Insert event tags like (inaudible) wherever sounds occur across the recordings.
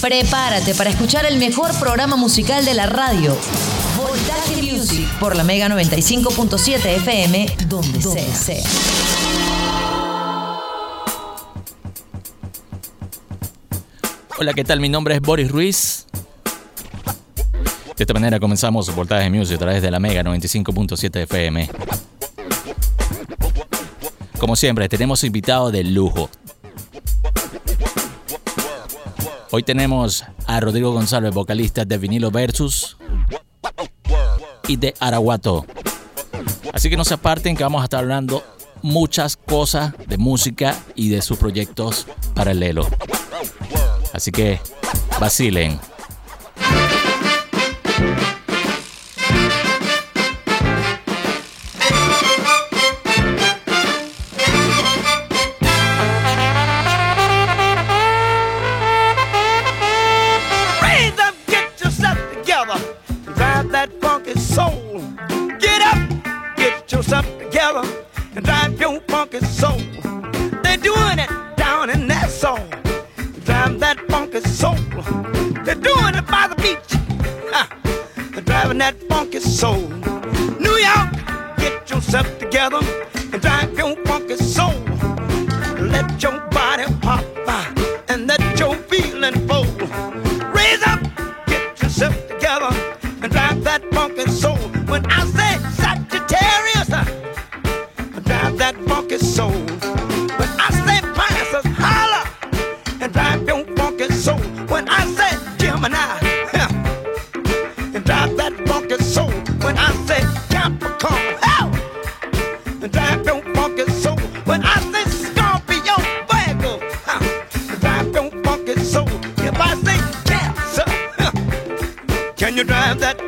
Prepárate para escuchar el mejor programa musical de la radio. Voltaje Music por la Mega 95.7 FM, donde, sea. Hola, ¿qué tal? Mi nombre es Boris Ruiz. De esta manera comenzamos Voltaje Music a través de la Mega 95.7 FM. Como siempre, tenemos invitado de lujo. Hoy tenemos a Rodrigo González, vocalista de Vinilo Versus y de Araguato. Así que no se aparten que vamos a estar hablando muchas cosas de música y de sus proyectos paralelos. Así que vacilen. together and drive your funky soul. They're doing it down in that song. Drive that funky soul. They're doing it by the beach. Ah, driving that funky soul. New York, get yourself together and drive your funky soul. Let your Drive don't funk. But I say Scorpio Fuego. Huh. The drive don't funk it so. If I say cancer, can you drive that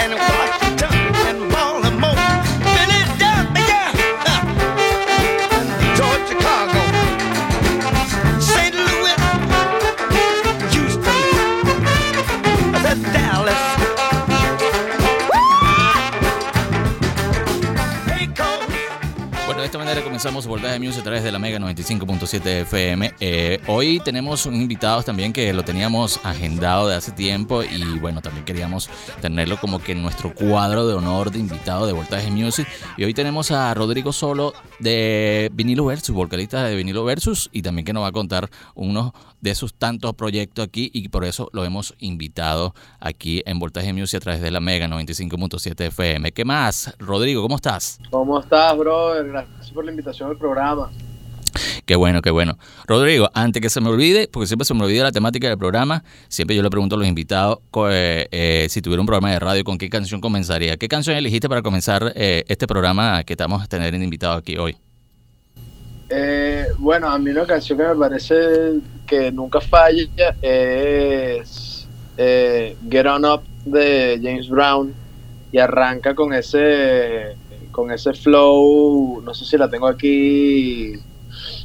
and watch FM. Eh, hoy tenemos un invitado también que lo teníamos agendado de hace tiempo y bueno, también queríamos tenerlo como que en nuestro cuadro de honor de invitado de Voltaje Music. Y hoy tenemos a Rodrigo Solo de Vinilo Versus, vocalista de Vinilo Versus y también que nos va a contar uno de sus tantos proyectos aquí y por eso lo hemos invitado aquí en Voltaje Music a través de la Mega 95.7 FM. ¿Qué más? Rodrigo, ¿cómo estás? ¿Cómo estás, brother? Gracias por la invitación al programa. Qué bueno, qué bueno. Rodrigo, antes que se me olvide, porque siempre se me olvida la temática del programa, siempre yo le pregunto a los invitados eh, eh, si tuviera un programa de radio, ¿con qué canción comenzaría? ¿Qué canción elegiste para comenzar eh, este programa que estamos a tener invitado aquí hoy? bueno, a mí una canción que me parece que nunca falla es eh, Get On Up de James Brown y arranca con ese con ese flow, no sé si la tengo aquí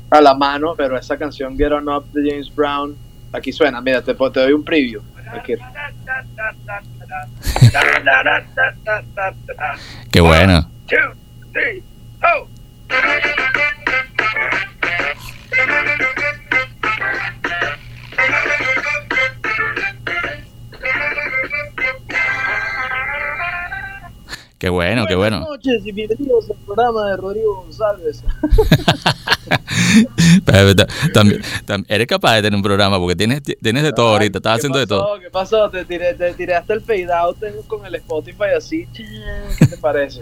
a la mano, pero esa canción Get On Up de James Brown, aquí suena, mira, te, te doy un preview. Aquí. Qué bueno. Two, three, oh. Qué bueno, qué bueno. Buenas noches y bienvenidos al programa de Rodrigo González. (laughs) También, tam- eres capaz de tener un programa porque tienes, tienes de todo ahorita, estás ¿Qué haciendo de pasó? todo. ¿Qué pasó? Te tiré, te tiré hasta el fade out con el Spotify así. ¿Qué te parece?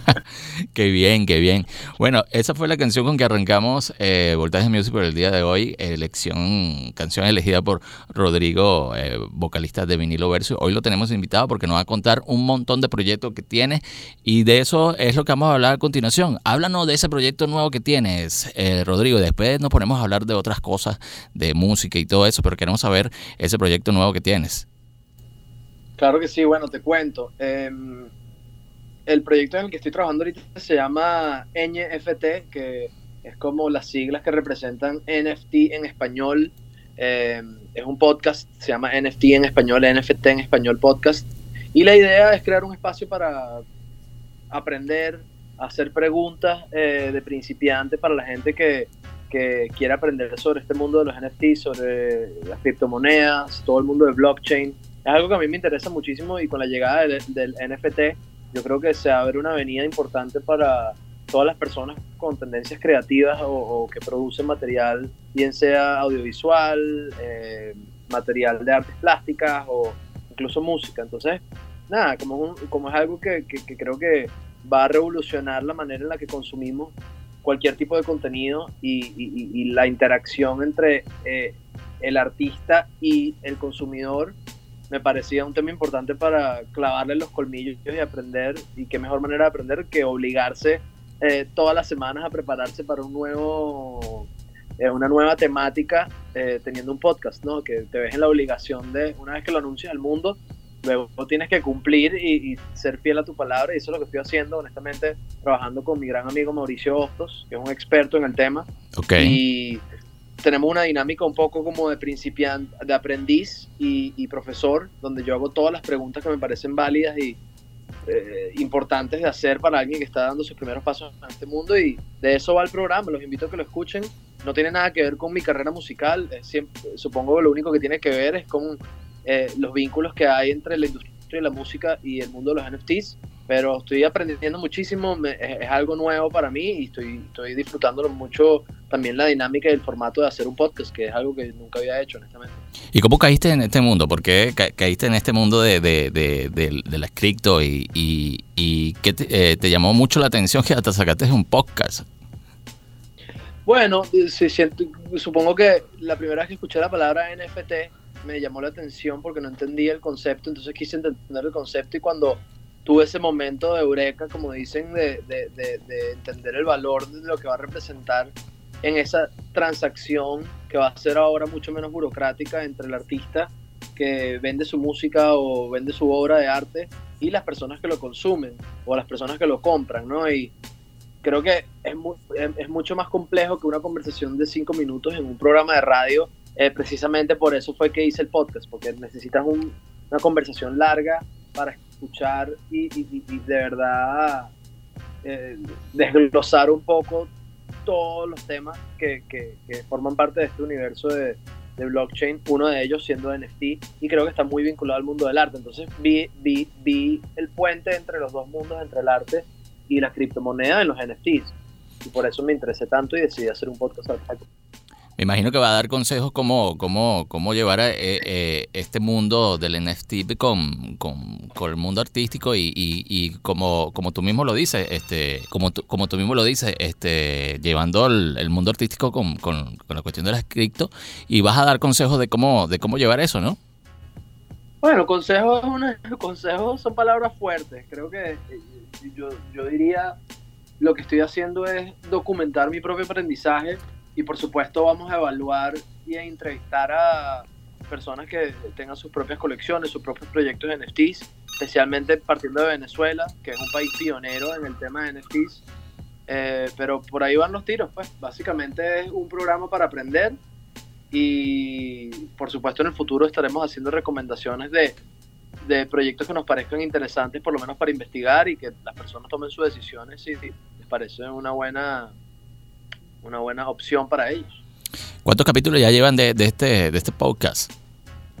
(laughs) Qué bien, qué bien. Bueno, esa fue la canción con que arrancamos eh, Voltaje Music por el día de hoy. Elección, canción elegida por Rodrigo, eh, vocalista de Vinilo Verso. Hoy lo tenemos invitado porque nos va a contar un montón de proyectos que tiene y de eso es lo que vamos a hablar a continuación. Háblanos de ese proyecto nuevo que tienes, eh, Rodrigo. Después nos ponemos a hablar de otras cosas, de música y todo eso, pero queremos saber ese proyecto nuevo que tienes. Claro que sí, bueno, te cuento. Eh, el proyecto en el que estoy trabajando ahorita se llama NFT, que es como las siglas que representan NFT en español. Eh, es un podcast, se llama NFT en español, NFT en español podcast. Y la idea es crear un espacio para aprender, hacer preguntas eh, de principiante para la gente que, que quiere aprender sobre este mundo de los NFT, sobre las criptomonedas, todo el mundo de blockchain. Es algo que a mí me interesa muchísimo y con la llegada del, NFT yo creo que se abre una avenida importante para todas las personas con tendencias creativas o, o que producen material, bien sea audiovisual, eh, material de artes plásticas o incluso música. Entonces, nada, como un- como es algo que, que- que creo que va a revolucionar la manera en la que consumimos cualquier tipo de contenido y- y- y la interacción entre eh, el artista y el consumidor me parecía un tema importante para clavarle los colmillos y aprender y qué mejor manera de aprender que obligarse eh, todas las semanas a prepararse para un nuevo eh, una nueva temática eh, teniendo un podcast, ¿no? Que te ves en la obligación de, una vez que lo anuncias al mundo, luego tienes que cumplir y, y ser fiel a tu palabra y eso es lo que estoy haciendo, honestamente, trabajando con mi gran amigo Mauricio Hostos, que es un experto en el tema. Ok. y tenemos una dinámica un poco como de principiante, de aprendiz y, y profesor, donde yo hago todas las preguntas que me parecen válidas y eh, importantes de hacer para alguien que está dando sus primeros pasos en este mundo y de eso va el programa, los invito a que lo escuchen, no tiene nada que ver con mi carrera musical, es siempre- supongo que lo único que tiene que ver es con eh, los vínculos que hay entre la industria de la música y el mundo de los NFTs, pero estoy aprendiendo muchísimo, me- es, es algo nuevo para mí y estoy, estoy disfrutándolo mucho también la dinámica y el formato de hacer un podcast, que es algo que nunca había hecho, honestamente. ¿Y cómo caíste en este mundo? ¿Por qué ca- caíste en este mundo de, de, de, de- de la cripto y, y, y qué te, eh, te llamó mucho la atención que hasta sacaste un podcast? Bueno, eh, supongo que la primera vez que escuché la palabra NFT me llamó la atención porque no entendía el concepto, entonces quise entender el concepto y cuando tuve ese momento de eureka, como dicen, de, de- de- de entender el valor de lo que va a representar en esa transacción que va a ser ahora mucho menos burocrática entre el artista que vende su música o vende su obra de arte y las personas que lo consumen o las personas que lo compran, ¿no? Y creo que es, es, es mucho más complejo que una conversación de cinco minutos en un programa de radio. Eh, precisamente por eso fue que hice el podcast, porque necesitas un- una conversación larga para escuchar y, de verdad eh, desglosar un poco todos los temas que, que- que forman parte de este universo de, de blockchain, uno de ellos siendo NFT, y creo que está muy vinculado al mundo del arte. Entonces vi, vi, vi el puente entre los dos mundos, entre el arte y la criptomoneda en los NFTs. Y por eso me interesé tanto y decidí hacer un podcast al respecto. Me imagino que va a dar consejos cómo, cómo, cómo llevar eh, eh, este mundo del NFT con, con, el mundo artístico y, y, como, como tú mismo lo dices, este, como tú, como tú mismo lo dices, este, llevando el, mundo artístico con, con, la cuestión de las cripto y vas a dar consejos de cómo, de cómo llevar eso, ¿no? Bueno, consejos, consejos son palabras fuertes. Creo que eh, yo, yo diría lo que estoy haciendo es documentar mi propio aprendizaje y por supuesto vamos a evaluar y a entrevistar a, personas que tengan sus propias colecciones, sus propios proyectos de NFTs, especialmente partiendo de Venezuela, que es un país pionero en el tema de NFTs. Eh, pero por ahí van los tiros, pues básicamente es un programa para aprender y por supuesto en el futuro estaremos haciendo recomendaciones de, de proyectos que nos parezcan interesantes, por lo menos para investigar y que las personas tomen sus decisiones si les parece una buena, una buena opción para ellos. ¿Cuántos capítulos ya llevan de, este, de este podcast?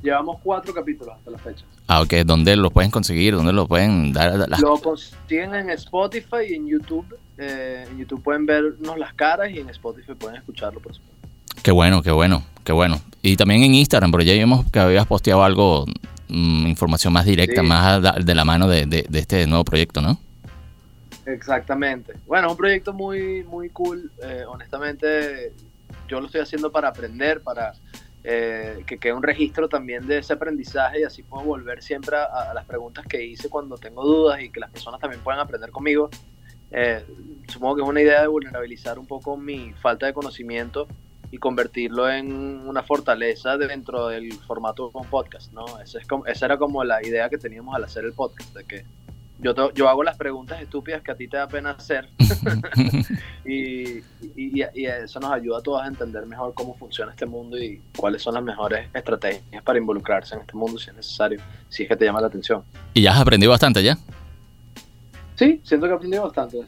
Llevamos cuatro capítulos hasta la fecha. Ah, ok. ¿Dónde los pueden conseguir? ¿Dónde los pueden dar? Lo consiguen en Spotify y en YouTube. Eh, en YouTube pueden vernos las caras y en Spotify pueden escucharlo, por supuesto. Qué bueno, qué bueno, qué bueno. Y también en Instagram, porque ya vimos que habías posteado algo, mm, información más directa, más de la mano de, de, este nuevo proyecto, ¿no? Exactamente. Bueno, un proyecto muy, muy cool. Eh, honestamente, yo lo estoy haciendo para aprender, para eh, que quede un registro también de ese aprendizaje y así puedo volver siempre a, las preguntas que hice cuando tengo dudas y que las personas también puedan aprender conmigo. Eh, supongo que es una idea de vulnerabilizar un poco mi falta de conocimiento y convertirlo en una fortaleza dentro del formato de podcast, ¿no? Esa, es como, esa era como la idea que teníamos al hacer el podcast, de que yo, yo hago las preguntas estúpidas que a ti te da pena hacer (laughs) y, y, eso nos ayuda a todos a entender mejor cómo funciona este mundo y cuáles son las mejores estrategias para involucrarse en este mundo si es necesario, si es que te llama la atención. ¿Y ya has aprendido bastante ya? Sí, siento que he aprendido bastante.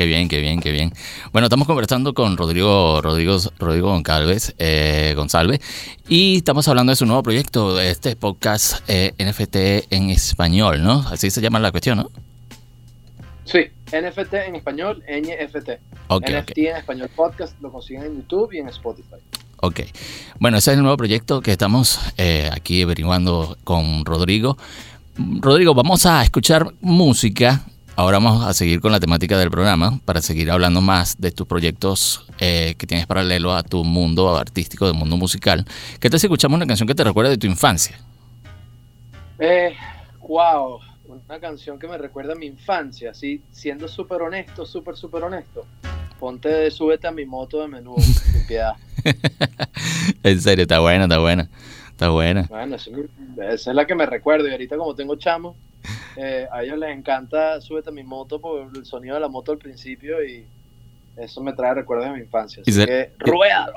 Qué bien, qué bien, qué bien. Bueno, estamos conversando con Rodrigo, Rodrigo, Rodrigo Goncalves, eh, González, y estamos hablando de su nuevo proyecto, este podcast eh, NFT en español, ¿no? Así se llama la cuestión, ¿no? Sí, NFT en español, NFT. NFT en español podcast lo consiguen en YouTube y en Spotify. Ok. Bueno, ese es el nuevo proyecto que estamos eh, aquí averiguando con Rodrigo. Rodrigo, vamos a escuchar música Ahora vamos a seguir con la temática del programa para seguir hablando más de tus proyectos eh, que tienes paralelo a tu mundo artístico, del mundo musical. ¿Qué tal si escuchamos una canción que te recuerda de tu infancia? Eh, wow, una canción que me recuerda a mi infancia, así, siendo súper honesto, súper, súper honesto. Ponte, súbete a mi moto de menú, sin piedad. (laughs) en serio, está buena, está buena. Está buena. Bueno, esa es la que me recuerdo. Y ahorita como tengo chamo, eh, a ellos les encanta Súbete a mi moto por el sonido de la moto al principio y eso me trae recuerdos de mi infancia. Así que, ¡ruédalo!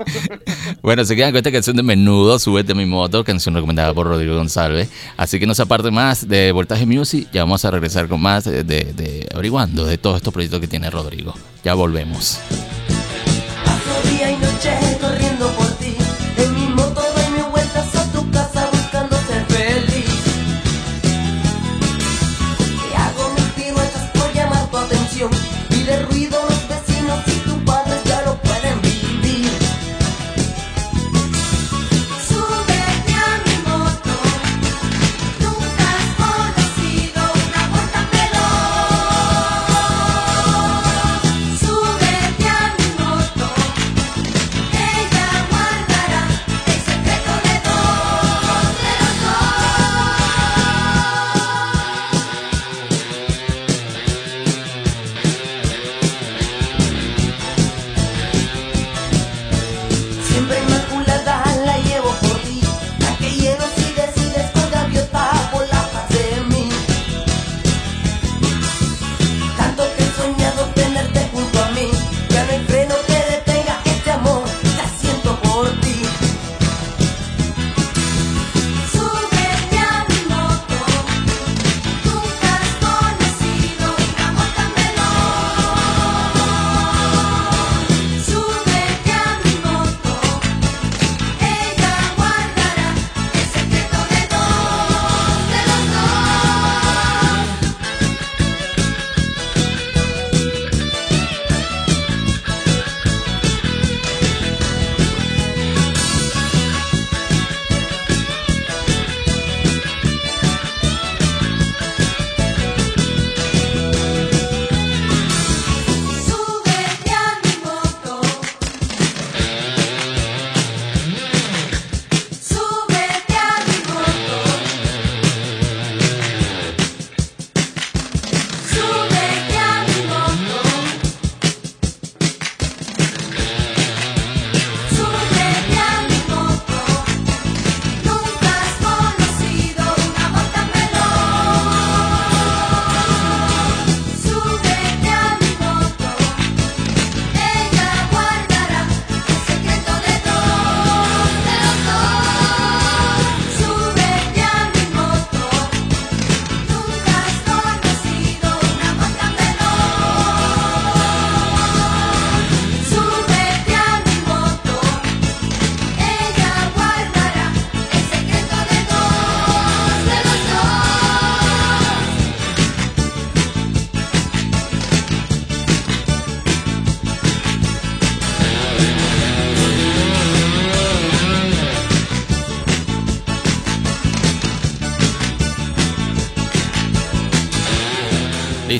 (laughs) bueno, se quedan con esta canción de Menudo, Súbete a mi moto, canción recomendada por Rodrigo González. Así que no se aparte más de Voltaje Music, ya vamos a regresar con más de, de averiguando de todos estos proyectos que tiene Rodrigo. Ya volvemos. día y noche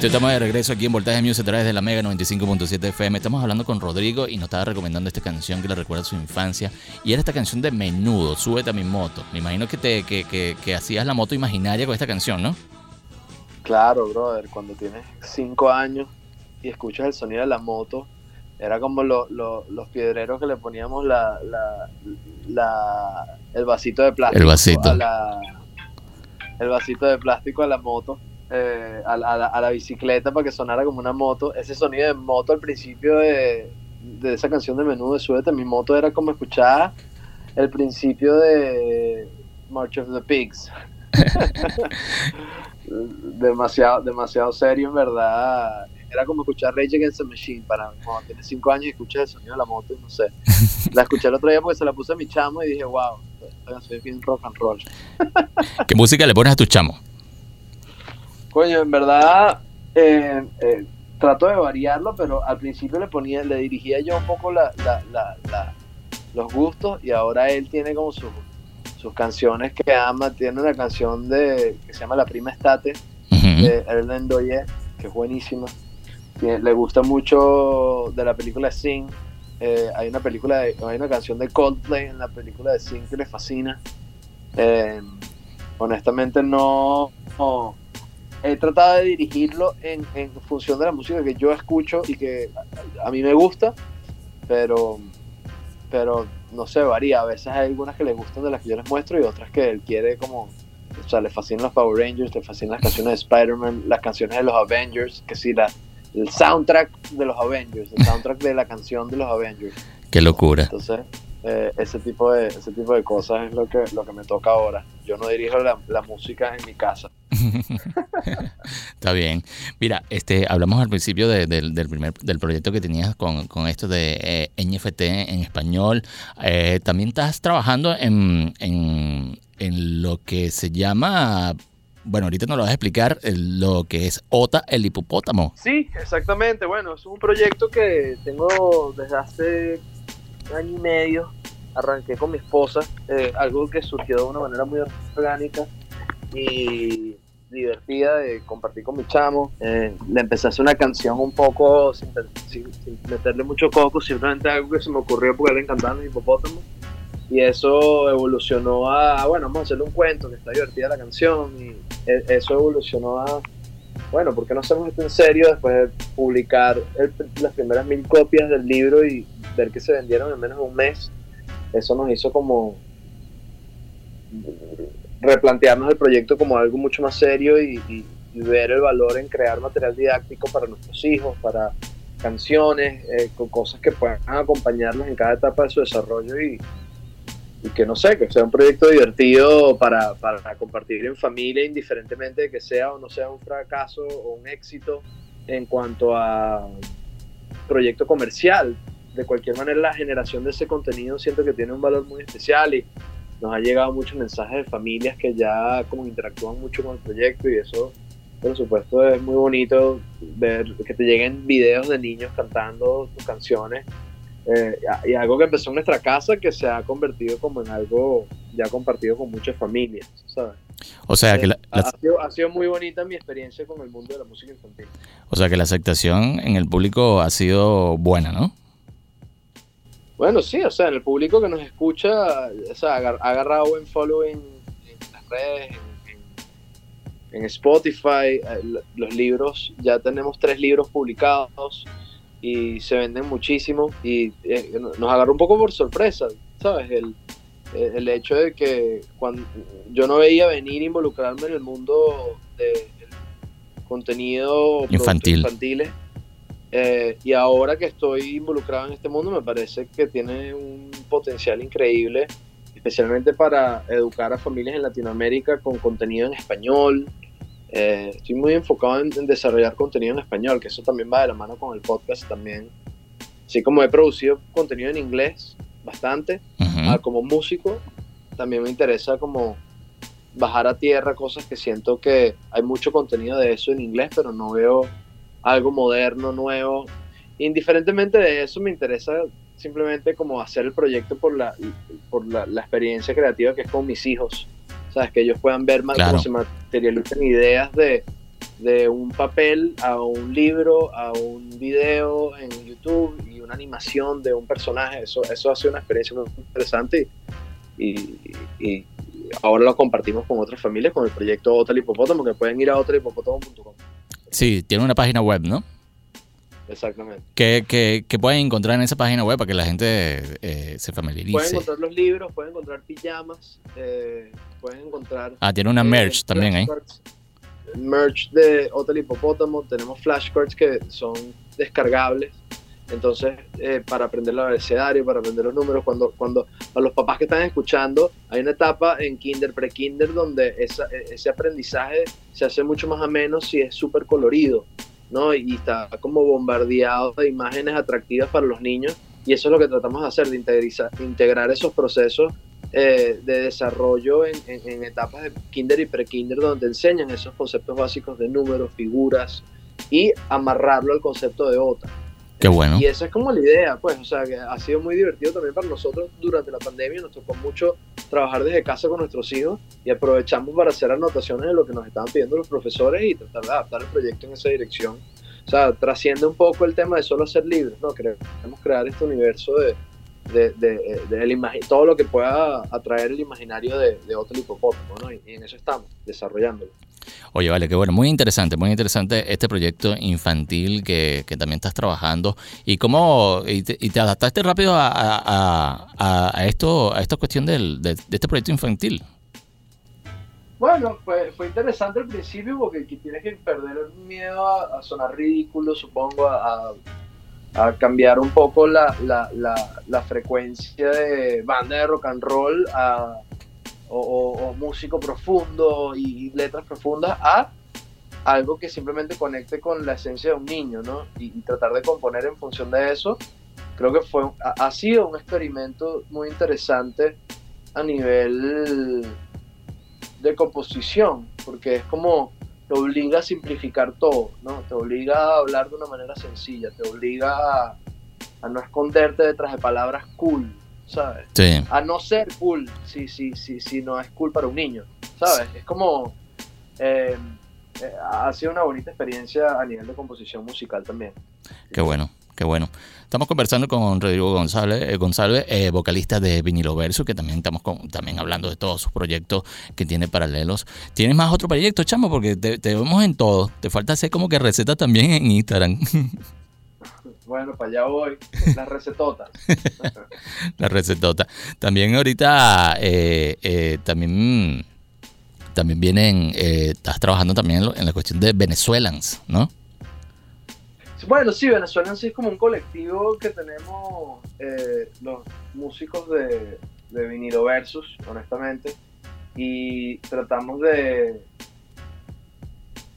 Listo, estamos de regreso aquí en Voltaje Music a través de la Mega 95.7 FM. Estamos hablando con Rodrigo y nos estaba recomendando esta canción que le recuerda a su infancia. Y era esta canción de Menudo, Súbete a mi moto. Me imagino que, te, que, que, que hacías la moto imaginaria con esta canción, ¿no? Claro, brother, cuando tienes cinco años y escuchas el sonido de la moto, era como lo- lo- los piedreros que le poníamos la, la, la- el vasito de plástico. El vasito. A la, el vasito de plástico a la moto, eh, a, la, a la- a la bicicleta para que sonara como una moto. Ese sonido de moto al principio de, de esa canción de Menudo de Súbete mi moto era como escuchar el principio de March of the Pigs. (laughs) demasiado, demasiado serio, en verdad. Era como escuchar Rage Against the Machine para cuando tienes 5 años y escuchas el sonido de la moto no sé. La escuché el otro día porque se la puse a mi chamo y dije, wow, es bien rock and roll. ¿Qué música le pones a tus chamos? Coño, en verdad eh, eh, trato de variarlo, pero al principio le ponía, le dirigía yo un poco la, la- la- los gustos y ahora él tiene como sus sus canciones que ama. Tiene una canción de que se llama La Prima Estate Ujú. de Erlen Doye, que es buenísima. Tiene- le gusta mucho de la película Sing. Eh, hay una película, de- hay una canción de Coldplay en la película de Sing que le fascina. Eh, honestamente no, no- he tratado de dirigirlo en, en función de la música que yo escucho y que a, a mí me gusta, pero pero no sé, varía. A veces hay algunas que le gustan de las que yo les muestro y otras que él quiere como o sea, le fascinan los Power Rangers, le fascinan las canciones de Spider-Man, las canciones de los Avengers, que sí, la, el soundtrack de los Avengers, el soundtrack de la canción de los Avengers. Qué locura. Entonces, eh, ese tipo de ese tipo de cosas es lo que lo que me toca ahora. Yo no dirijo la, la música en mi casa. (laughs) Está bien. Mira, este, hablamos al principio de- del, del primer del proyecto que tenías con, con esto de eh, NFT en español. Eh, también estás trabajando en, en, en lo que se llama, bueno, ahorita nos lo vas a explicar, lo que es OTA, el hipopótamo. Sí, exactamente. Bueno, es un proyecto que tengo desde hace año y medio. Arranqué con mi esposa, eh, algo que surgió de una manera muy orgánica y divertida de compartir con mi chamo. Eh, le empecé a hacer una canción un poco sin, sin- sin meterle mucho coco, simplemente algo que se me ocurrió porque le encantaban los hipopótamos. Y eso evolucionó a, bueno, vamos a hacerle un cuento, que está divertida la canción. Y e- eso evolucionó a, bueno, ¿por qué no hacemos esto en serio después de publicar el- las primeras mil copias del libro y ver que se vendieron en menos de un mes? Eso nos hizo como replantearnos el proyecto como algo mucho más serio y, ver el valor en crear material didáctico para nuestros hijos, para canciones, eh, con cosas que puedan acompañarlos en cada etapa de su desarrollo y, y que no sé, que sea un proyecto divertido para, para compartir en familia, indiferentemente de que sea o no sea un fracaso o un éxito en cuanto a proyecto comercial. De cualquier manera, la generación de ese contenido siento que tiene un valor muy especial y nos ha llegado muchos mensajes de familias que ya como interactúan mucho con el proyecto y eso, por supuesto, es muy bonito ver que te lleguen videos de niños cantando tus canciones eh, y algo que empezó en nuestra casa que se ha convertido como en algo ya compartido con muchas familias, ¿sabes? O sea, que la, la- ha sido, ha sido muy bonita mi experiencia con el mundo de la música infantil. o sea, que la aceptación en el público ha sido buena, ¿no? Bueno, sí, o sea, en el público que nos escucha, o sea, ha agarrado buen following en las redes, en, en- en Spotify, eh, los libros, ya tenemos tres libros publicados y se venden muchísimo y eh, nos agarró un poco por sorpresa, ¿sabes? El, eh, el hecho de que cuando yo no veía venir involucrarme en el mundo del contenido productos Infantil. infantiles eh, y ahora que estoy involucrado en este mundo, me parece que tiene un potencial increíble, especialmente para educar a familias en Latinoamérica con contenido en español. Eh, estoy muy enfocado en, en desarrollar contenido en español, que eso también va de la mano con el podcast también. Así como he producido contenido en inglés bastante, ah, como músico, también me interesa como bajar a tierra cosas que siento que hay mucho contenido de eso en inglés, pero no veo algo moderno, nuevo. Indiferentemente de eso, me interesa simplemente como hacer el proyecto por la, por la, la experiencia creativa que es con mis hijos. ¿Sabes? Que ellos puedan ver más Claro. cómo se materializan ideas de, de un papel a un libro, a un video en YouTube y una animación de un personaje. Eso, eso ha sido una experiencia muy interesante y, y- y ahora lo compartimos con otras familias con el proyecto Hotel Hipopótamo, que pueden ir a hotelhipopótamo.com. Sí, tiene una página web, ¿no? Exactamente. ¿Qué, qué, qué pueden encontrar en esa página web para que la gente eh, se Pueden familiarice? encontrar los libros, pueden encontrar pijamas, eh, pueden encontrar... Ah, tiene una eh, merch también ahí. Merch de Hotel Hipopótamo, tenemos flashcards que son descargables. Entonces, eh, para aprender el abecedario, para aprender los números, cuando, cuando a los papás que están escuchando, hay una etapa en kinder, pre-kinder, donde e- ese aprendizaje se hace mucho más ameno si es súper colorido, ¿no? Y está como bombardeado de imágenes atractivas para los niños. Y eso es lo que tratamos de hacer, de integrar esos procesos eh, de desarrollo en, etapas de kinder y pre-kinder, donde enseñan esos conceptos básicos de números, figuras, y amarrarlo al concepto de OTA. Qué bueno. Y esa es como la idea, pues, o sea, que ha sido muy divertido también para nosotros durante la pandemia, nos tocó mucho trabajar desde casa con nuestros hijos y aprovechamos para hacer anotaciones de lo que nos estaban pidiendo los profesores y tratar de adaptar el proyecto en esa dirección. O sea, trasciende un poco el tema de solo ser libres, ¿no? Queremos crear este universo de, de, de- de el imagi- todo lo que pueda atraer el imaginario de, de otro hipopótamo, ¿no? Y, y en eso estamos, desarrollándolo. Oye, vale, qué bueno, muy interesante, muy interesante este proyecto infantil que, que también estás trabajando. ¿Y cómo y te, y te adaptaste rápido a, a- a- a esto, a esta cuestión del, de, de este proyecto infantil? Bueno, fue, fue interesante al principio porque que tienes que perder el miedo a, a sonar ridículo, supongo, a, a cambiar un poco la, la, la, frecuencia de banda de rock and roll a, o, o- músico profundo y letras profundas a algo que simplemente conecte con la esencia de un niño, ¿no? Y, y tratar de componer en función de eso. Creo que fue, ha, ha sido un experimento muy interesante a nivel de composición, porque es como te obliga a simplificar todo, ¿no? Te obliga a hablar de una manera sencilla, te obliga a, a no esconderte detrás de palabras cool, ¿sabes? Sí. A no ser cool si, si, si, si no es cool para un niño, ¿sabes? Es como... eh, eh, ha sido una bonita experiencia a nivel de composición musical también. Qué bueno, qué bueno. Estamos conversando con Rodrigo González, eh, González eh, vocalista de Vinilo Verso, que también estamos con- también hablando de todos sus proyectos que tiene paralelos. ¿Tienes más otro proyecto, chamo? Porque te, te vemos en todo. Te falta hacer como que receta también en Instagram. (laughs) Bueno, para allá voy. Las recetotas. (laughs) La recetota. También ahorita, eh, también, también vienen, eh, estás trabajando también en, lo- en la cuestión de Venezuelans, ¿no? Bueno, sí, Venezuela en sí es como un colectivo que tenemos eh, los músicos de, de Vinilo Versus, honestamente, y tratamos de,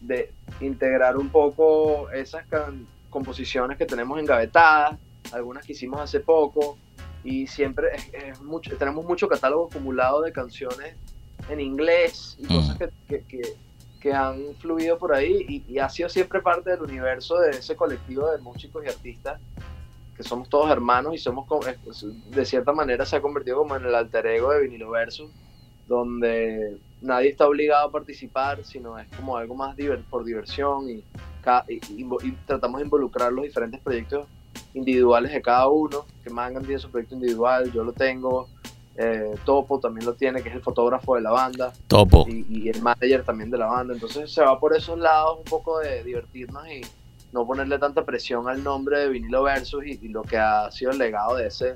de integrar un poco esas can- composiciones que tenemos engavetadas, algunas que hicimos hace poco, y siempre es, es mucho, tenemos mucho catálogo acumulado de canciones en inglés y cosas que, que- que- que han fluido por ahí y, ha sido siempre parte del universo de ese colectivo de músicos y artistas que somos todos hermanos y somos de cierta manera se ha convertido como en el alter ego de Vinilo Versus donde nadie está obligado a participar sino es como algo más diver- por diversión y, tratamos de involucrar los diferentes proyectos individuales de cada uno que Mangan tiene su proyecto individual yo lo tengo eh, Topo también lo tiene que es el fotógrafo de la banda Topo. y, y el manager también de la banda. Entonces se va por esos lados un poco de divertirnos y no ponerle tanta presión al nombre de Vinilo Versus y, y lo que ha sido el legado de ese,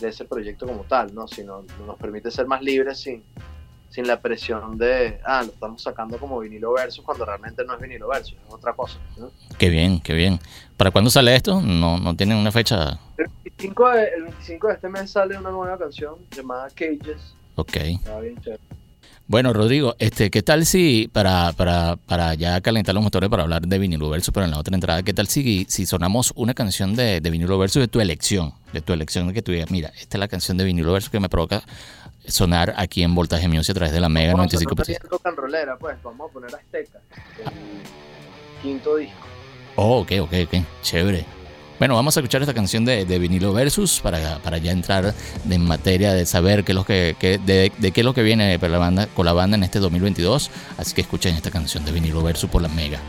de ese proyecto como tal, ¿no? Sino nos permite ser más libres sin, sin la presión de, ah, lo estamos sacando como Vinilo Versus cuando realmente no es Vinilo Versus, es otra cosa. ¿no? Qué bien, qué bien. ¿Para cuándo sale esto? No, no tienen una fecha. El 25, de, el 25 de este mes sale una nueva canción llamada Cages. Ok. Está bien chévere. Bueno, Rodrigo, este, ¿qué tal si, para, para, para ya calentar los motores para hablar de Vinilo Versus, pero en la otra entrada, ¿qué tal si, si sonamos una canción de, de Vinilo Versus de tu elección? De tu elección, que digas, mira, esta es la canción de Vinilo Versus que me provoca sonar aquí en Voltaje Music a través de la Mega Vamos a 95%. poner rock and rollera, pues, vamos a poner Azteca, el quinto disco. Oh, ok, ok, ok. Chévere. Bueno, vamos a escuchar esta canción de, de Vinilo Versus para, para ya entrar en materia de saber qué es lo que, qué- de, de qué es lo que viene para la banda, con la banda en este 2022. Así que escuchen esta canción de Vinilo Versus por la Mega.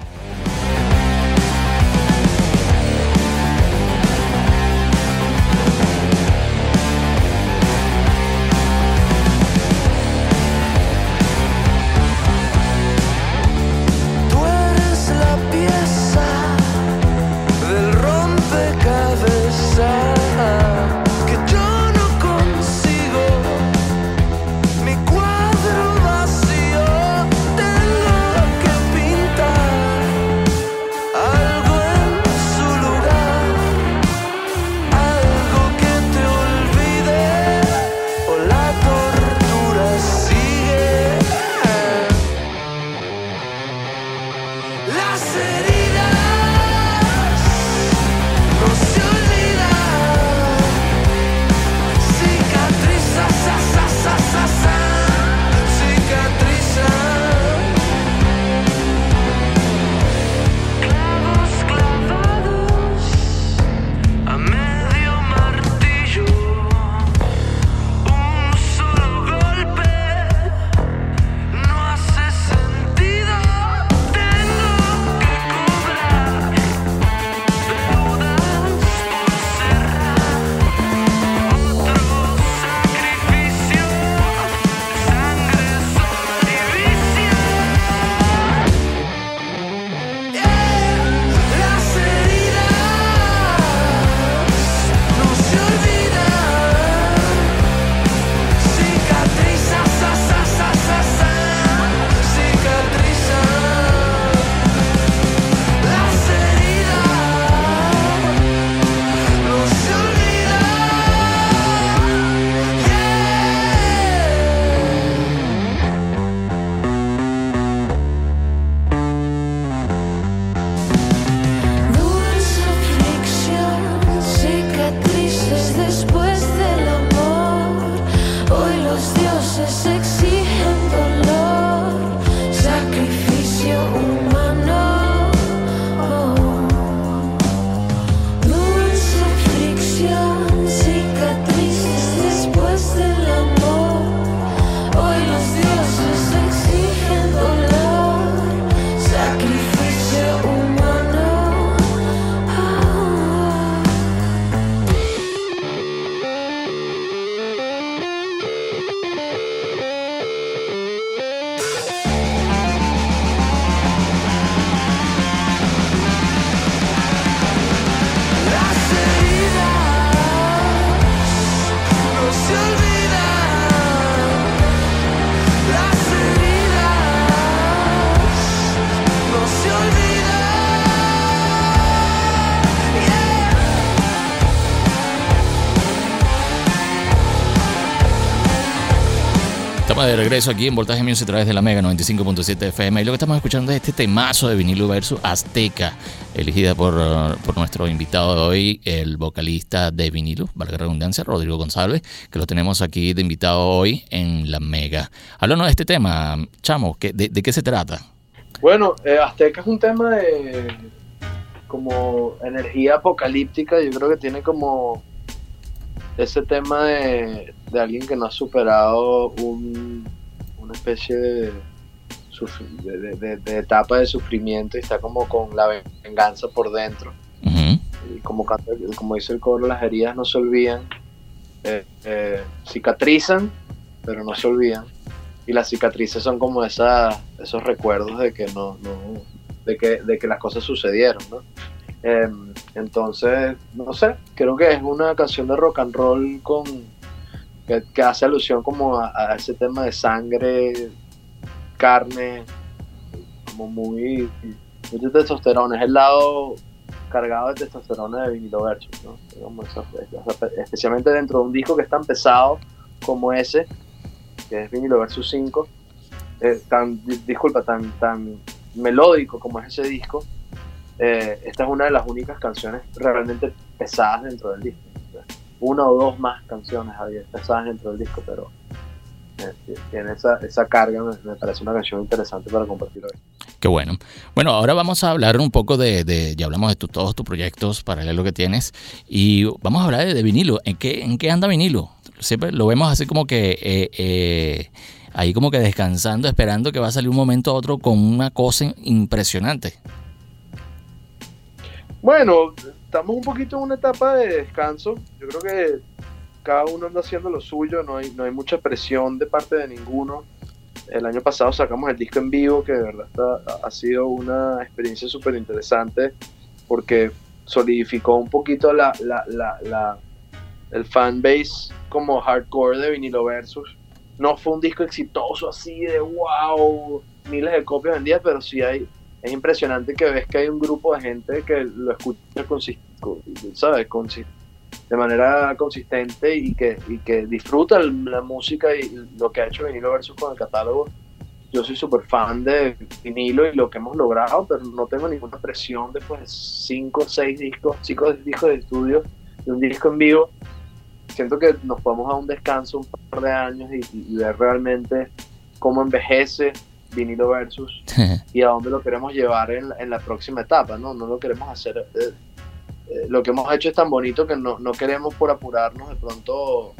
De regreso aquí en Voltaje Music a través de la Mega 95.7 FM. Y lo que estamos escuchando es este temazo de vinilo versus Azteca, elegida por, uh, por nuestro invitado de hoy, el vocalista de vinilo, valga redundancia, Rodrigo González, que lo tenemos aquí de invitado hoy en la Mega. Háblanos de este tema, chamo, ¿qué- de, de qué se trata? Bueno, eh, Azteca es un tema de como energía apocalíptica. Yo creo que tiene como ese tema de, de alguien que no ha superado un- una especie de, suf- de- de- de- de etapa de sufrimiento y está como con la venganza por dentro. Y como, como dice el coro, las heridas no se olvidan, eh, eh, cicatrizan, pero no se olvidan. Y las cicatrices son como esas, esos recuerdos de que no, no de que, de que las cosas sucedieron, ¿no? Em, entonces, no sé, creo que es una canción de rock and roll con que, hace alusión como a, ese tema de sangre, carne, como muy, muy testosterona. Es el lado cargado de testosterona de vinilo versus, ¿no? Especialmente dentro de un disco que es tan pesado como ese, que es vinilo versus 5, eh, tan, di- disculpa, tan, tan melódico como es ese disco, eh, esta es una de las únicas canciones realmente pesadas dentro del disco. Una o dos más canciones había pesadas dentro del disco, pero tiene esa, esa carga, me, me parece una canción interesante para compartir hoy. Qué bueno. Bueno, ahora vamos a hablar un poco de, de ya hablamos de tu- todos tus proyectos paralelos que tienes y vamos a hablar de, de vinilo. ¿En qué, ¿En qué anda vinilo? Siempre lo vemos así como que eh, eh, ahí como que descansando, esperando que va a salir un momento a otro con una cosa impresionante. Bueno, estamos un poquito en una etapa de descanso. Yo creo que cada uno anda haciendo lo suyo, no hay, no hay mucha presión de parte de ninguno. El año pasado sacamos el disco en vivo, que de verdad está- ha sido una experiencia súper interesante porque solidificó un poquito la, la, la, la- el fanbase como hardcore de Vinilo Versus. No fue un disco exitoso así de wow, miles de copias vendidas, pero sí hay, es impresionante que ves que hay un grupo de gente que lo escucha ¿sabes? De manera consistente y que, y que disfruta la música y lo que ha hecho Vinilo Versus con el catálogo. Yo soy súper fan de vinilo y lo que hemos logrado, pero no tengo ninguna presión después de cinco o seis discos, cinco discos de estudio y un disco en vivo. Siento que nos podemos dar un descanso un par de años y- y ver realmente cómo envejece vinilo versus (laughs) y a dónde lo queremos llevar en, en la próxima etapa, ¿no? No lo queremos hacer... eh, eh, lo que hemos hecho es tan bonito que no, no queremos por apurarnos de pronto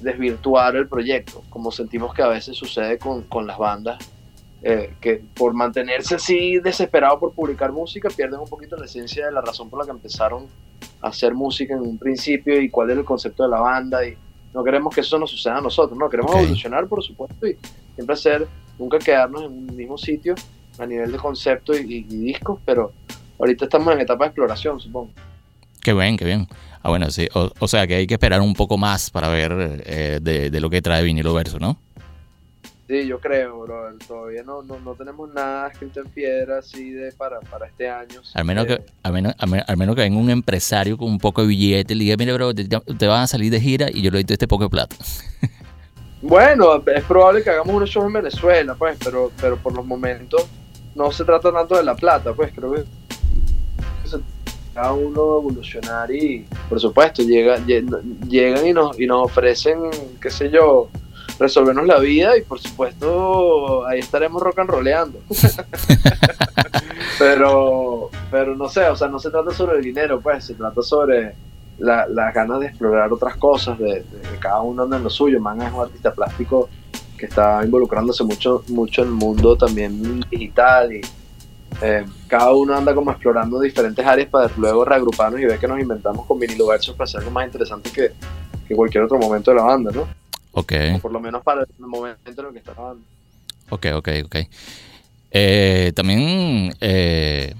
desvirtuar el proyecto, como sentimos que a veces sucede con, con las bandas, eh, que por mantenerse así desesperados por publicar música pierden un poquito la esencia de la razón por la que empezaron a hacer música en un principio y cuál es el concepto de la banda y no queremos que eso nos suceda a nosotros, no queremos evolucionar por supuesto y siempre hacer, nunca quedarnos en un mismo sitio a nivel de concepto y, y- y discos, pero ahorita estamos en etapa de exploración, supongo. Qué bien, qué bien. Ah, bueno, sí. O, o sea que hay que esperar un poco más para ver eh, de, de lo que trae vinilo verso, ¿no? Sí, yo creo, brother. Todavía no, no, no tenemos nada escrito en piedra así de para, para este año. Al menos, que, al, menos, al, menos, al menos que venga un empresario con un poco de billete y le diga, mire, bro, te, te van a salir de gira y yo le doy todo este poco de plata. (laughs) Bueno, es probable que hagamos unos shows en Venezuela, pues, pero, pero por los momentos no se trata tanto de la plata, pues, creo que cada uno evolucionar y, por supuesto, llega, lle- llegan y nos, y nos ofrecen, qué sé yo, resolvernos la vida y, por supuesto, ahí estaremos rock and rolleando. (laughs) pero, pero no sé, o sea, no se trata sobre el dinero, pues, se trata sobre la- las ganas de explorar otras cosas, de, de- de cada uno anda en lo suyo. Man es un artista plástico que está involucrándose mucho, mucho en el mundo también digital y eh, cada uno anda como explorando diferentes áreas para luego reagruparnos y ver que nos inventamos con vinilo versos para hacer algo más interesante que, que cualquier otro momento de la banda, ¿no? Ok, O por lo menos para el momento en el que está la banda. ok, ok, ok. Eh, también, eh,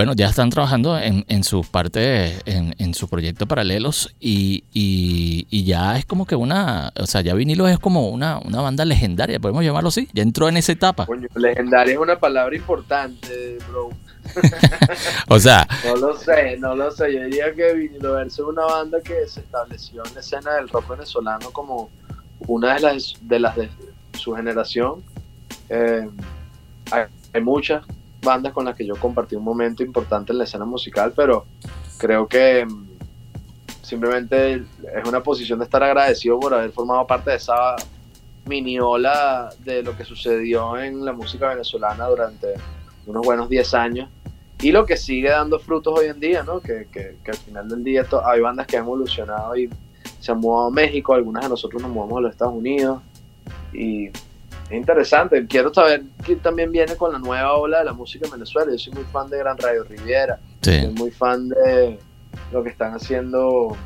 bueno, ya están trabajando en, en sus partes, en, en sus proyectos paralelos y, y, y ya es como que una, o sea, ya vinilo es como una, una banda legendaria, podemos llamarlo así, ya entró en esa etapa. Coño, legendaria es una palabra importante, bro. (laughs) O sea, (laughs) No lo sé, no lo sé. Yo diría que Vinilo Verso es una banda que se estableció en la escena del rock venezolano como una de las de, las de su generación. Eh, hay, hay muchas bandas con las que yo compartí un momento importante en la escena musical, pero creo que mm, simplemente es una posición de estar agradecido por haber formado parte de esa mini ola de lo que sucedió en la música venezolana durante unos buenos 10 años y lo que sigue dando frutos hoy en día, ¿no? Que, que- que al final del día hay bandas que han evolucionado y se han mudado a México, algunas de nosotros nos mudamos a los Estados Unidos y es interesante. Quiero saber quién también viene con la nueva ola de la música en Venezuela. Yo soy muy fan de Gran Radio Riviera, soy muy fan de lo que están haciendo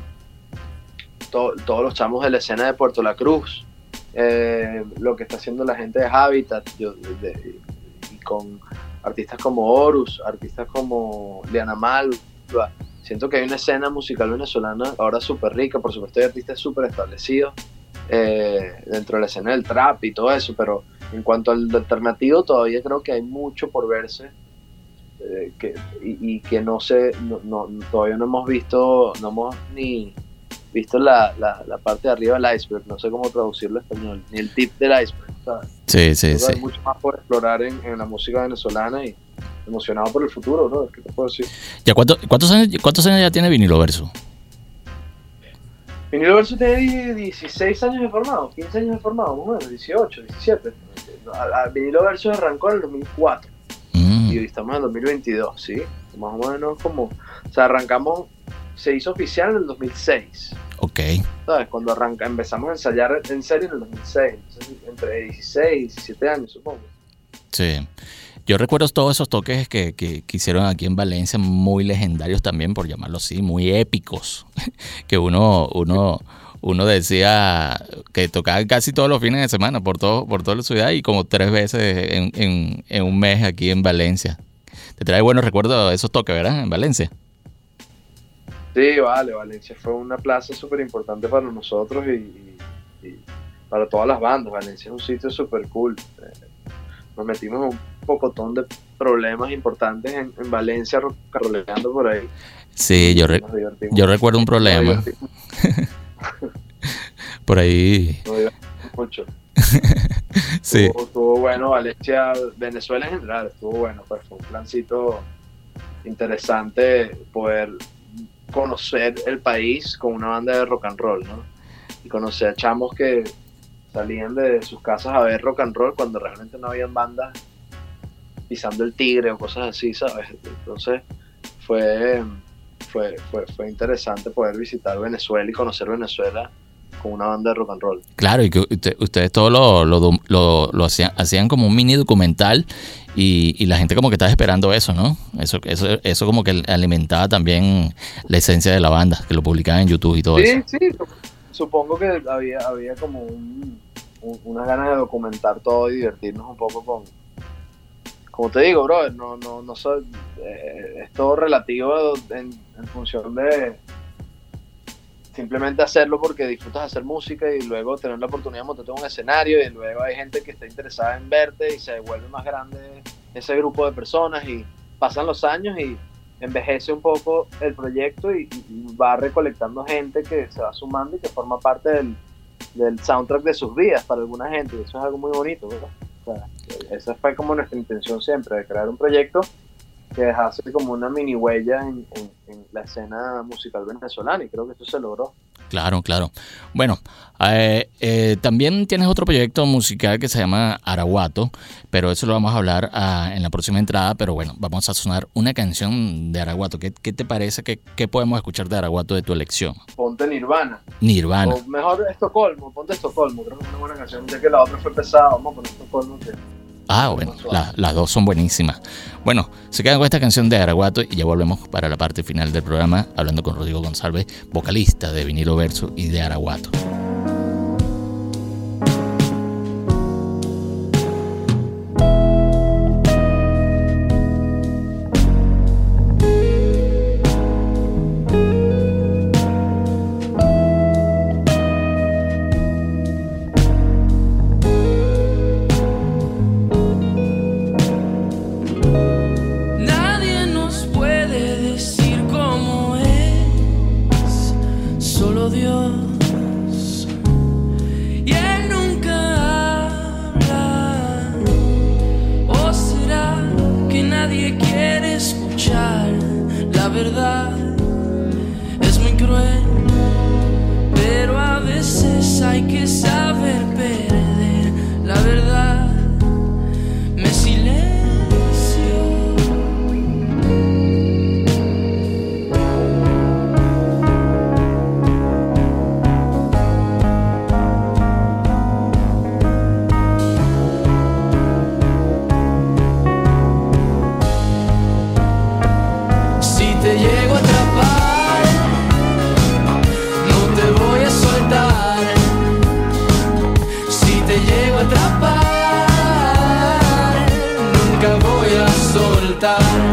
to- todos los chamos de la escena de Puerto La Cruz, eh, lo que está haciendo la gente de Habitat, yo- de- de- y con artistas como Horus, artistas como Liana Malva. Siento que hay una escena musical venezolana ahora súper rica, por supuesto hay artistas súper establecidos eh, dentro de la escena del trap y todo eso, pero en cuanto al alternativo todavía creo que hay mucho por verse eh, que, y, y que no sé, no, no- todavía no hemos visto, no hemos ni visto la, la, la parte de arriba del iceberg, no sé cómo traducirlo en español, ni el tip del iceberg, ¿sabes? sí, sí, que Hay sí. mucho más por explorar en, en la música venezolana y emocionado por el futuro, ¿no? ¿Qué te puedo decir? ¿Ya cuánto- cuántos, años, ¿Cuántos años ya tiene vinilo verso? Vinilo Verso tiene 16 años de formado, 15 años de formado, más o menos, 18, 17. A- a- Vinilo Verso arrancó en el 2004. y estamos en 2022, ¿sí? Más o menos como, o sea, arrancamos, se hizo oficial en el 2006. Ok. ¿Sabes? Cuando arranca, empezamos a ensayar en serio en el 2006, entonces, entre 16 y 17 años, supongo. Sí. Yo recuerdo todos esos toques que, que, que hicieron aquí en Valencia, muy legendarios también, por llamarlo así, muy épicos, (laughs) que uno, uno, uno decía que tocaban casi todos los fines de semana por todo, por toda la ciudad y como tres veces en, en, un mes aquí en Valencia. Te trae buenos recuerdos esos toques, ¿verdad? En Valencia. Sí, vale, Valencia fue una plaza súper importante para nosotros y, para todas las bandas. Valencia es un sitio súper cool. Eh, Nos metimos en un pocotón de problemas importantes en, en Valencia, ro- carroleando por ahí. Sí, yo, re- yo recuerdo un problema (laughs) por ahí. mucho. (laughs) Sí, Estuvo, estuvo bueno Valencia, Venezuela en general, estuvo bueno, pues fue un plancito interesante poder conocer el país con una banda de rock and roll, ¿no? Y conocer a chamos que salían de sus casas a ver rock and roll cuando realmente no habían bandas pisando el tigre o cosas así, ¿sabes? Entonces fue, fue, fue, fue interesante poder visitar Venezuela y conocer Venezuela con una banda de rock and roll. claro, y que usted- ustedes todo lo, lo, lo- lo hacían, hacían como un mini documental y, y la gente como que estaba esperando eso, ¿no? Eso, eso, eso como que alimentaba también la esencia de la banda, que lo publicaban en YouTube y todo eso. Sí, sí, supongo que había, había como un, un- unas ganas de documentar todo y divertirnos un poco con... Como te digo, brother, no, no, no soy, eh, es todo relativo en, función de simplemente hacerlo porque disfrutas hacer música y luego tener la oportunidad de montarte en un escenario y luego hay gente que está interesada en verte y se vuelve más grande ese grupo de personas y pasan los años y envejece un poco el proyecto y, y va recolectando gente que se va sumando y que forma parte del, del soundtrack de sus vidas para alguna gente y eso es algo muy bonito ¿verdad? Esa fue como nuestra intención siempre de crear un proyecto que dejase como una mini huella en, en- en la escena musical venezolana y creo que eso se logró Claro, claro. Bueno, eh, eh, también tienes otro proyecto musical que se llama Araguato, pero eso lo vamos a hablar ah, en la próxima entrada. Pero bueno, vamos a sonar una canción de Araguato. ¿Qué, qué te parece? ¿Qué, qué podemos escuchar de Araguato de tu elección? ponte Nirvana Nirvana. o mejor Estocolmo ponte Estocolmo creo que es una buena canción ya que la otra fue pesada vamos a poner Estocolmo que Ah, bueno, la- las dos son buenísimas. Bueno, se quedan con esta canción de Araguato y ya volvemos para la parte final del programa hablando con Rodrigo González, vocalista de Vinilo Verso y de Araguato. Soltar.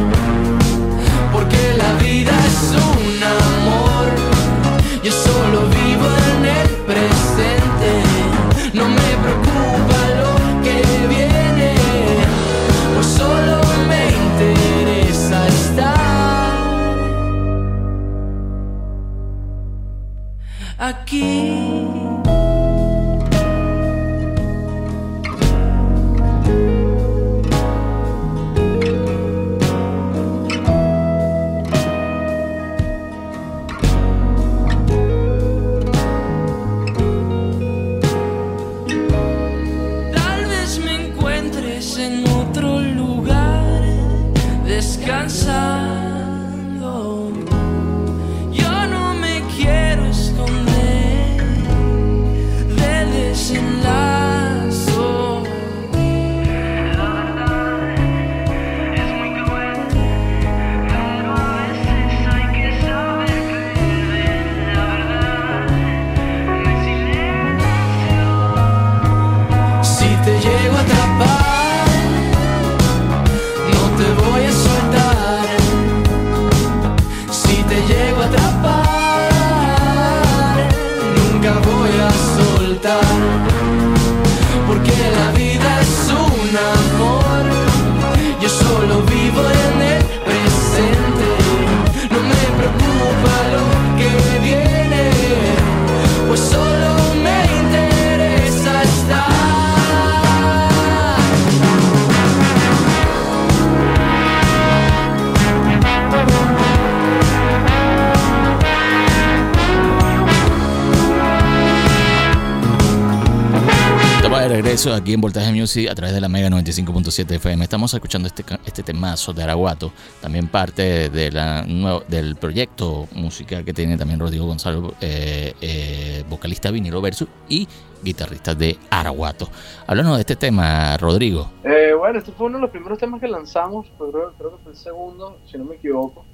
Regreso aquí en Voltaje Music a través de la Mega 95.7 FM. Estamos escuchando este, este temazo de Araguato, también parte de la, del proyecto musical que tiene también Rodrigo Gonzalo, eh, eh, vocalista vinilo versus y guitarrista de Araguato. Háblanos de este tema, Rodrigo. Eh, bueno, este fue uno de los primeros temas que lanzamos, creo, creo que fue el segundo, si no me equivoco.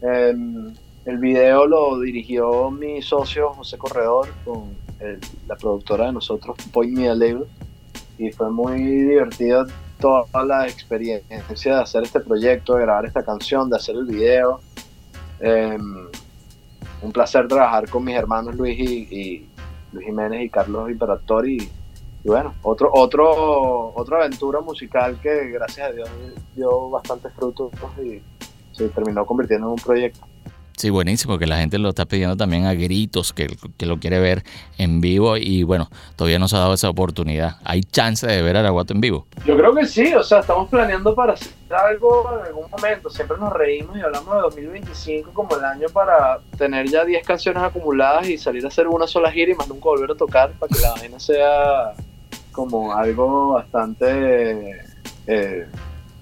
El video lo dirigió mi socio José Corredor con la productora de nosotros, Point Media Label, y fue muy divertido toda la experiencia de hacer este proyecto, de grabar esta canción, de hacer el video. Em, un placer trabajar con mis hermanos Luis y, Luis Jiménez y Carlos Imperatori. Y, y, bueno, otro, otro, otra aventura musical que gracias a Dios dio bastantes frutos y se terminó convirtiendo en un proyecto. Sí, buenísimo, que la gente lo está pidiendo también a gritos, que, que, lo quiere ver en vivo y bueno, todavía no se ha dado esa oportunidad. ¿Hay chance de ver a Araguato en vivo? Yo creo que sí, o sea, estamos planeando para hacer algo en algún momento. Siempre nos reímos y hablamos de 2025 como el año para tener ya 10 canciones acumuladas y salir a hacer una sola gira y más nunca volver a tocar para que la vaina sea como algo bastante... Eh,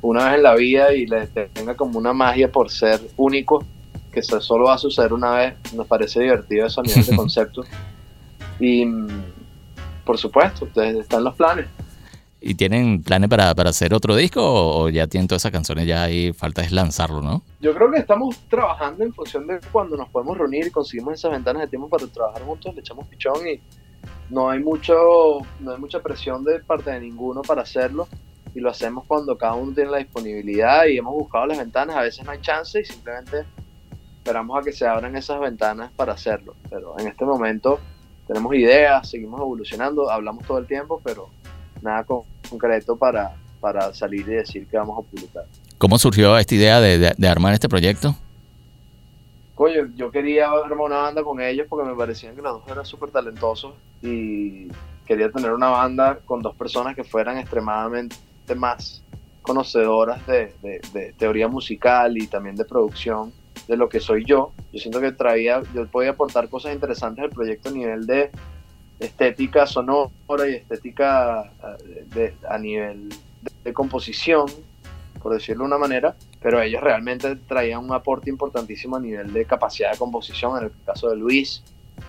una vez en la vida y le tenga como una magia por ser único que solo va a suceder una vez. Nos parece divertido eso a nivel de (laughs) concepto. Y por supuesto, están los planes. ¿Y tienen planes para, hacer otro disco o, ya tienen todas esas canciones ya ahí? Falta es lanzarlo, ¿no? Yo creo que estamos trabajando en función de cuando nos podemos reunir y conseguimos esas ventanas de tiempo para trabajar juntos, le echamos pichón y no hay mucho, no hay mucha presión de parte de ninguno para hacerlo y lo hacemos cuando cada uno tiene la disponibilidad y hemos buscado las ventanas, a veces no hay chance y simplemente esperamos a que se abran esas ventanas para hacerlo. Pero en este momento tenemos ideas, seguimos evolucionando, hablamos todo el tiempo, pero nada concreto para, para salir y decir que vamos a publicar. ¿Cómo surgió esta idea de, armar este proyecto? Coño, yo quería armar una banda con ellos porque me parecían que los dos eran súper talentosos y quería tener una banda con dos personas que fueran extremadamente más conocedoras de, de teoría musical y también de producción de lo que soy yo. Yo siento que traía, yo podía aportar cosas interesantes al proyecto a nivel de estética sonora y estética eh, a nivel de, composición, por decirlo de una manera, pero ellos realmente traían un aporte importantísimo a nivel de capacidad de composición, en el caso de Luis,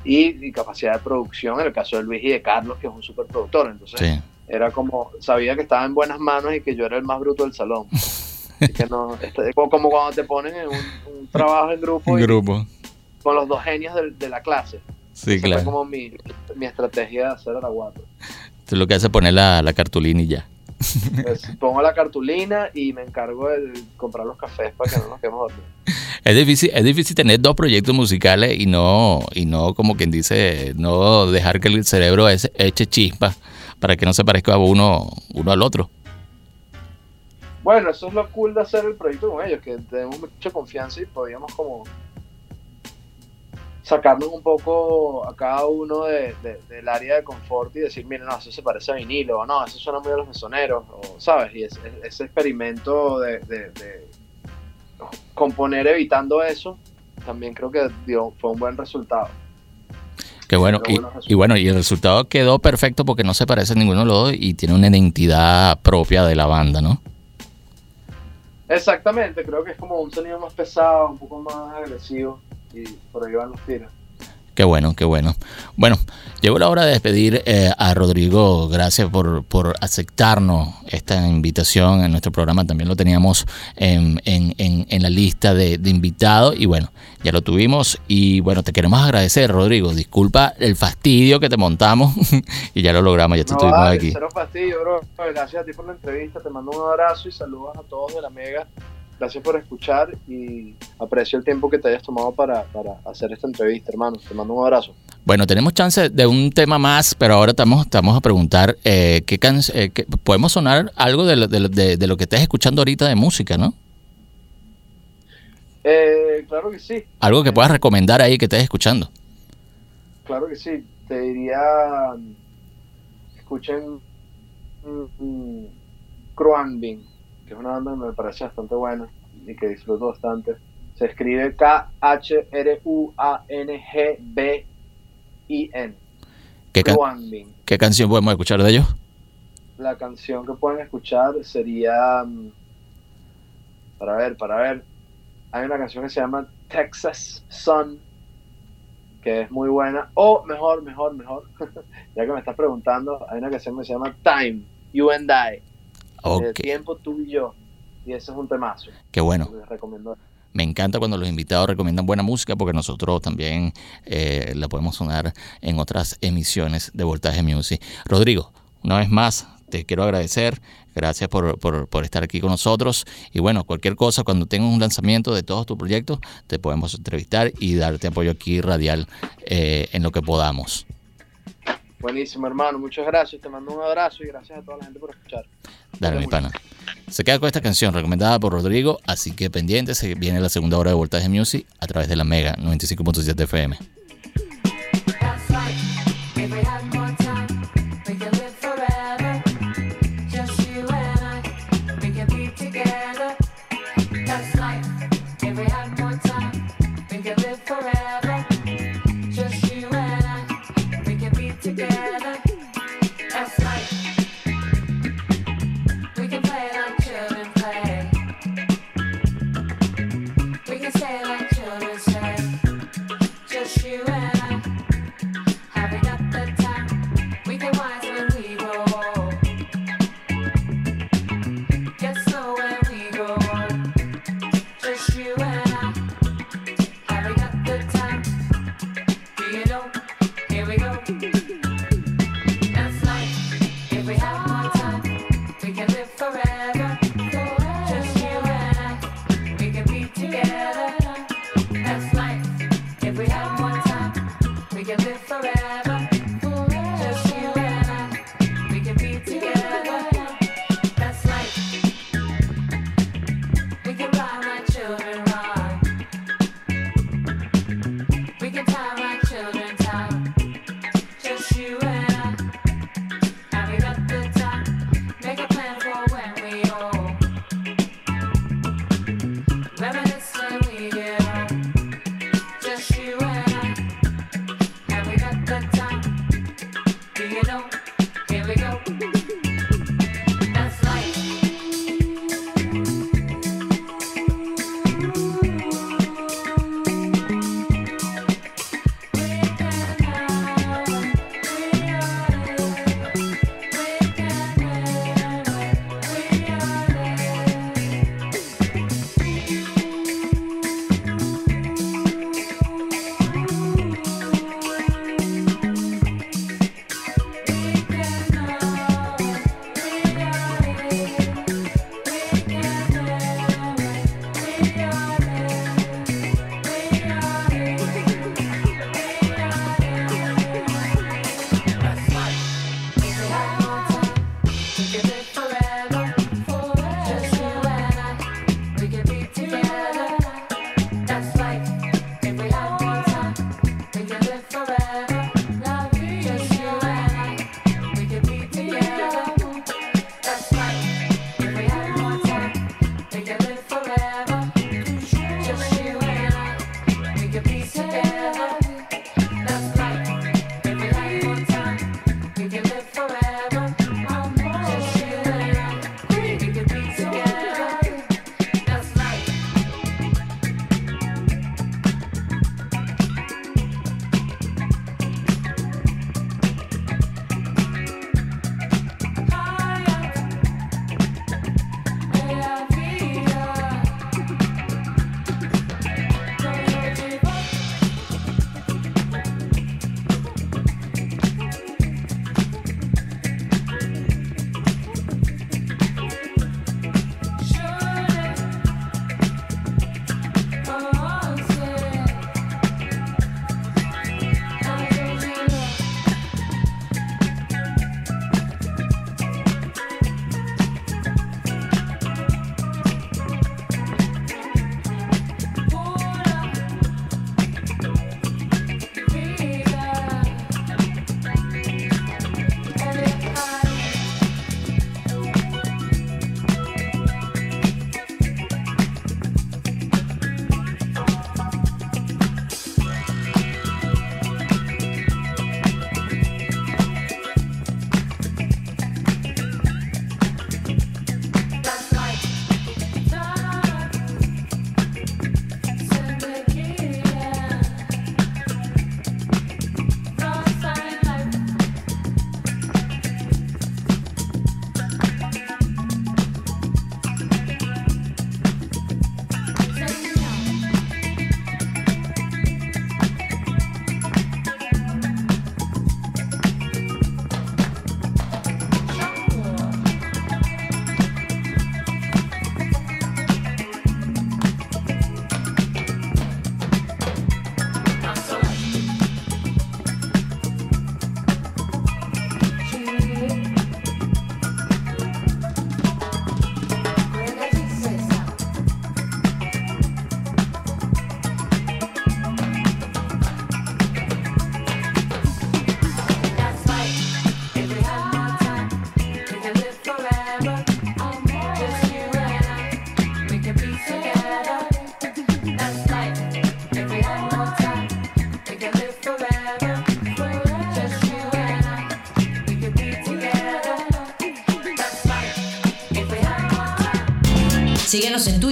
y, capacidad de producción, en el caso de Luis y de Carlos, que es un superproductor. Entonces, era como, sabía que estaba en buenas manos y que yo era el más bruto del salón. (laughs) que no, este, como cuando te ponen en un, trabajo en grupo, grupo. con los dos genios de, la clase. Sí, claro. Fue como mi, mi, estrategia de hacer Araguato. Entonces lo que hace es poner la, la cartulina y ya. Pues, pongo la cartulina y me encargo de comprar los cafés para que no nos quedemos dormidos. Es difícil, es difícil tener dos proyectos musicales y no, y no como quien dice, no dejar que el cerebro eche chispa para que no se parezca uno, uno al otro. Bueno, eso es lo cool de hacer el proyecto con ellos, que tenemos mucha confianza y podíamos como sacarnos un poco a cada uno de, del área de confort y decir, mira, no, eso se parece a vinilo, o no, eso suena muy a los mesoneros, o sabes, y ese, experimento de, componer evitando eso, también creo que dio, fue un buen resultado. Qué bueno, y, y, bueno, y el resultado quedó perfecto porque no se parece a ninguno de los dos y tiene una identidad propia de la banda, ¿no? Exactamente, creo que es como un sonido más pesado, un poco más agresivo y por ahí van los tiros. Qué bueno, qué bueno. Bueno, llegó la hora de despedir eh, a Rodrigo. Gracias por, por, aceptarnos esta invitación en nuestro programa. También lo teníamos en, en, en, la lista de, invitados y bueno, ya lo tuvimos. Y bueno, te queremos agradecer, Rodrigo. Disculpa el fastidio que te montamos (laughs) y ya lo logramos, ya te tuvimos aquí. Cero fastidio, bro. Gracias a ti por la entrevista. Te mando un abrazo y saludos a todos de la Mega gracias por escuchar y aprecio el tiempo que te hayas tomado para, hacer esta entrevista, hermano. Te mando un abrazo. Bueno, tenemos chance de un tema más, pero ahora estamos, estamos a preguntar, eh, ¿qué, eh, ¿podemos sonar algo de lo, de, lo que estés escuchando ahorita de música, no? Eh, claro que sí. Algo que puedas recomendar ahí que estés escuchando. Claro que sí. Te diría, escuchen mm, que es una banda que me parece bastante buena y que disfruto bastante. Se escribe K-H-R-U-A-N-G-B-I-N. ¿Qué, ¿Qué canción podemos escuchar de ellos? la canción que pueden escuchar sería. mm, Para ver, para ver. Hay una canción que se llama Texas Sun, que es muy buena. O mejor, mejor, mejor. (laughs) ya que me estás preguntando, hay una canción que se llama Time, You and I. de Ok, Tiempo tú y yo. Y ese es un temazo. qué bueno. que Les recomiendo. Me encanta cuando los invitados recomiendan buena música porque nosotros también eh, la podemos sonar en otras emisiones de Voltaje Music. Rodrigo, una vez más, te quiero agradecer. Gracias por, por- por estar aquí con nosotros. Y bueno, cualquier cosa, cuando tengas un lanzamiento de todos tus proyectos, te podemos entrevistar y darte apoyo aquí radial eh, en lo que podamos. Buenísimo, hermano. Muchas gracias. Te mando un abrazo y gracias a toda la gente por escuchar. Dale, mi pana. Se queda con esta canción recomendada por Rodrigo, así que pendiente, se viene la segunda hora de Voltaje Music a través de la Mega 95.7 FM.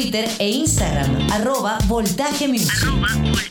Twitter e Instagram, arroba voltaje music. Arroba.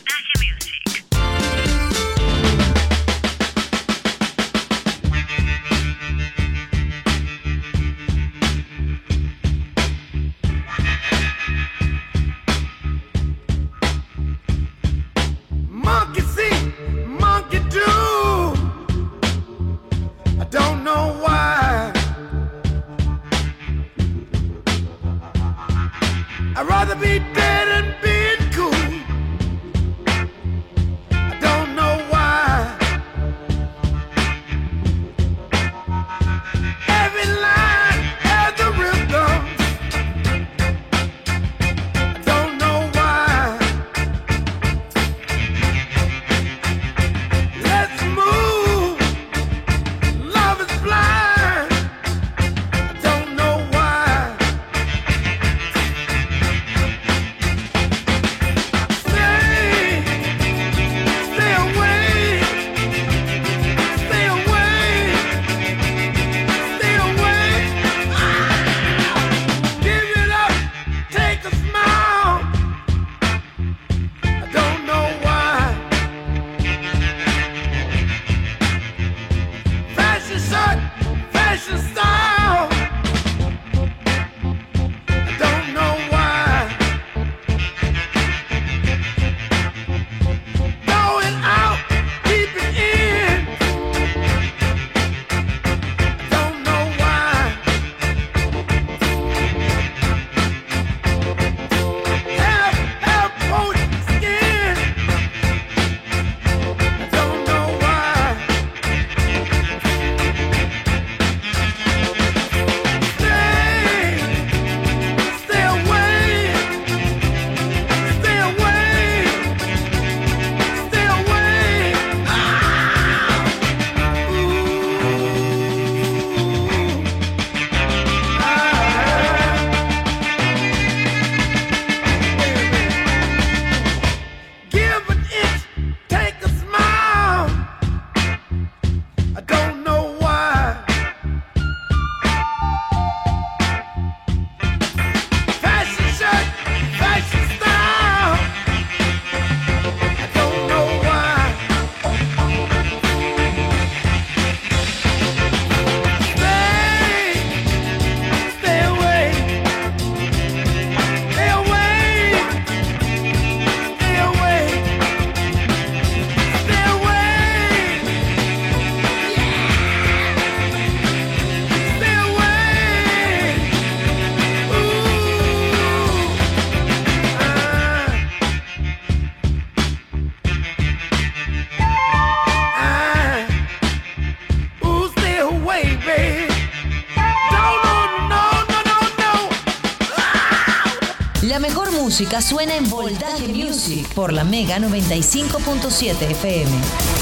música suena en Voltaje Music por la Mega 95.7 FM.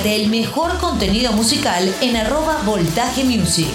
Vacílate el mejor contenido musical en arroba Voltaje Music.